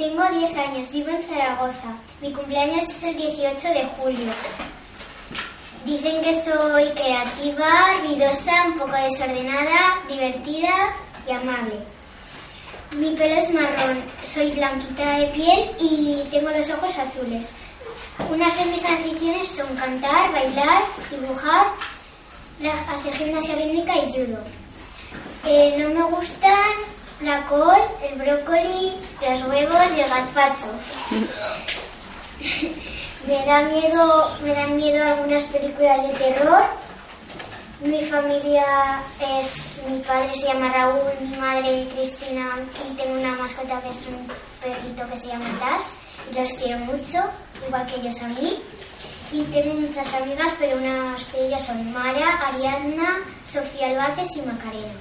Tengo 10 años, vivo en Zaragoza. Mi cumpleaños es el 18 de julio. Dicen que soy creativa, ruidosa, un poco desordenada, divertida y amable. Mi pelo es marrón, soy blanquita de piel y tengo los ojos azules. Unas de mis aficiones son cantar, bailar, dibujar, hacer gimnasia rítmica y judo. Eh, no me gustan la col, el brócoli, los huevos y el gazpacho. me da miedo, me dan miedo algunas películas de terror. Mi familia es, mi padre se llama Raúl, mi madre Cristina y tengo una mascota que es un perrito que se llama Tash y los quiero mucho, igual que ellos a mí. Y tengo muchas amigas, pero unas de ellas son Mara, Ariadna, Sofía Albaces y Macarena.